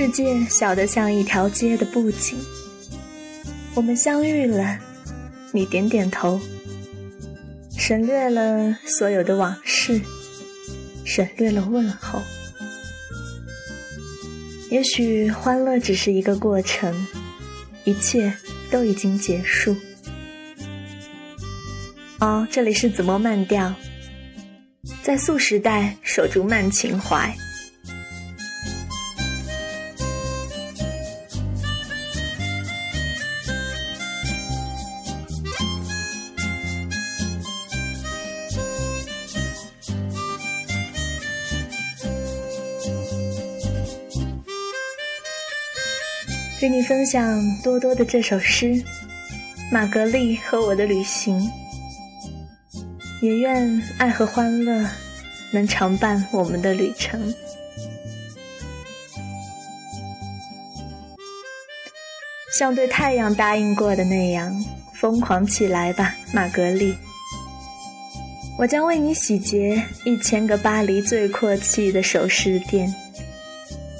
世界小得像一条街的布景。我们相遇了，你点点头，省略了所有的往事，省略了问候。也许欢乐只是一个过程，一切都已经结束。哦，这里是子墨慢调，在素时代守住慢情怀。给你分享多多的这首诗《玛格丽和我的旅行》，也愿爱和欢乐能常伴我们的旅程。像对太阳答应过的那样，疯狂起来吧，玛格丽！我将为你洗劫一千个巴黎最阔气的首饰店，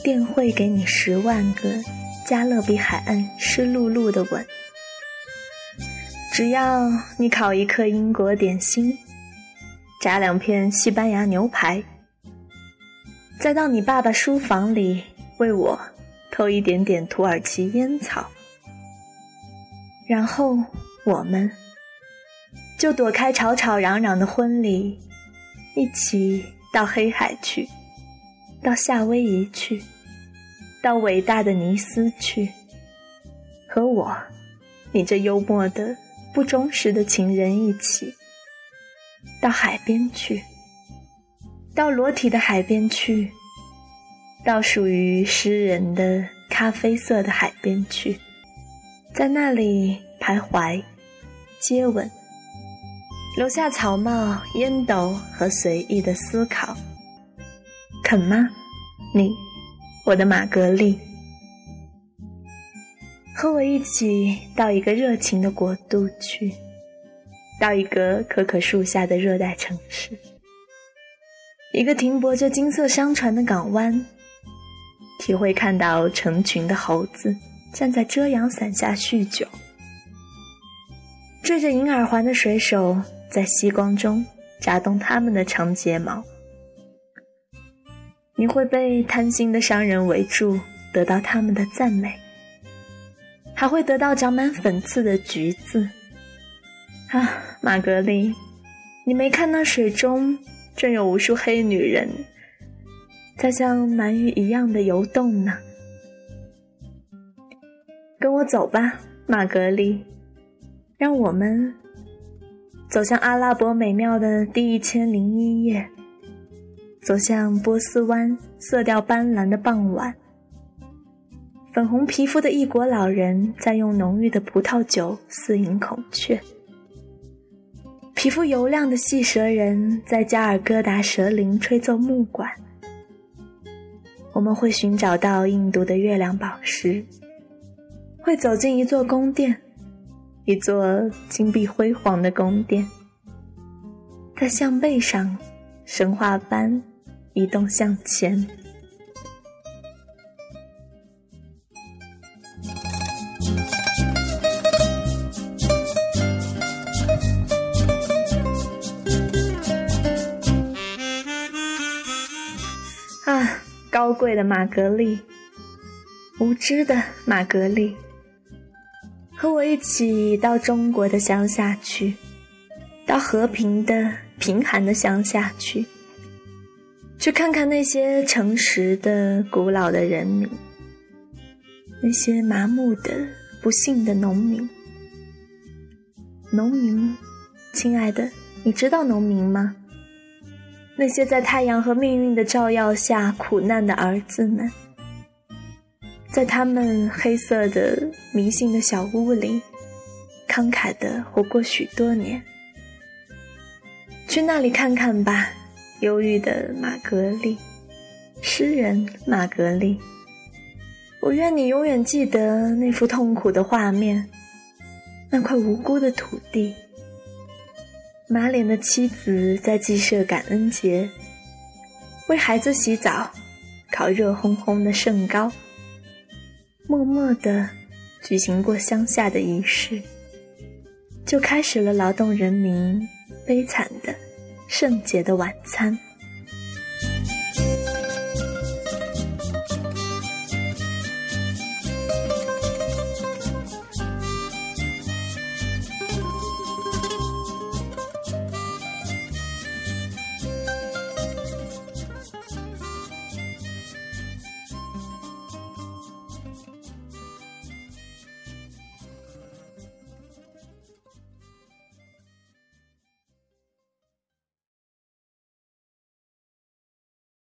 店会给你十万个。加勒比海岸湿漉漉的吻，只要你烤一颗英国点心，炸两片西班牙牛排，再到你爸爸书房里为我偷一点点土耳其烟草，然后我们就躲开吵吵嚷嚷的婚礼，一起到黑海去，到夏威夷去。到伟大的尼斯去，和我，你这幽默的、不忠实的情人一起，到海边去，到裸体的海边去，到属于诗人的咖啡色的海边去，在那里徘徊、接吻，留下草帽、烟斗和随意的思考，肯吗，你？我的玛格丽，和我一起到一个热情的国度去，到一个可可树下的热带城市，一个停泊着金色商船的港湾，体会看到成群的猴子站在遮阳伞下酗酒，缀着银耳环的水手在夕光中眨动他们的长睫毛。你会被贪心的商人围住，得到他们的赞美，还会得到长满粉刺的橘子。啊，玛格丽，你没看那水中正有无数黑女人，在像鳗鱼一样的游动呢？跟我走吧，玛格丽，让我们走向阿拉伯美妙的第一千零一夜。走向波斯湾色调斑斓的傍晚，粉红皮肤的异国老人在用浓郁的葡萄酒饲饮孔雀，皮肤油亮的细蛇人在加尔各答蛇林吹奏木管。我们会寻找到印度的月亮宝石，会走进一座宫殿，一座金碧辉煌的宫殿，在象背上，神话般。移动向前。啊，高贵的玛格丽，无知的玛格丽，和我一起到中国的乡下去，到和平的、贫寒的乡下去。去看看那些诚实的、古老的人民，那些麻木的、不幸的农民。农民，亲爱的，你知道农民吗？那些在太阳和命运的照耀下苦难的儿子们，在他们黑色的、迷信的小屋里，慷慨地活过许多年。去那里看看吧。忧郁的玛格丽，诗人玛格丽，我愿你永远记得那幅痛苦的画面，那块无辜的土地，马脸的妻子在祭社感恩节，为孩子洗澡，烤热烘烘的圣糕，默默地举行过乡下的仪式，就开始了劳动人民悲惨的圣洁的晚餐。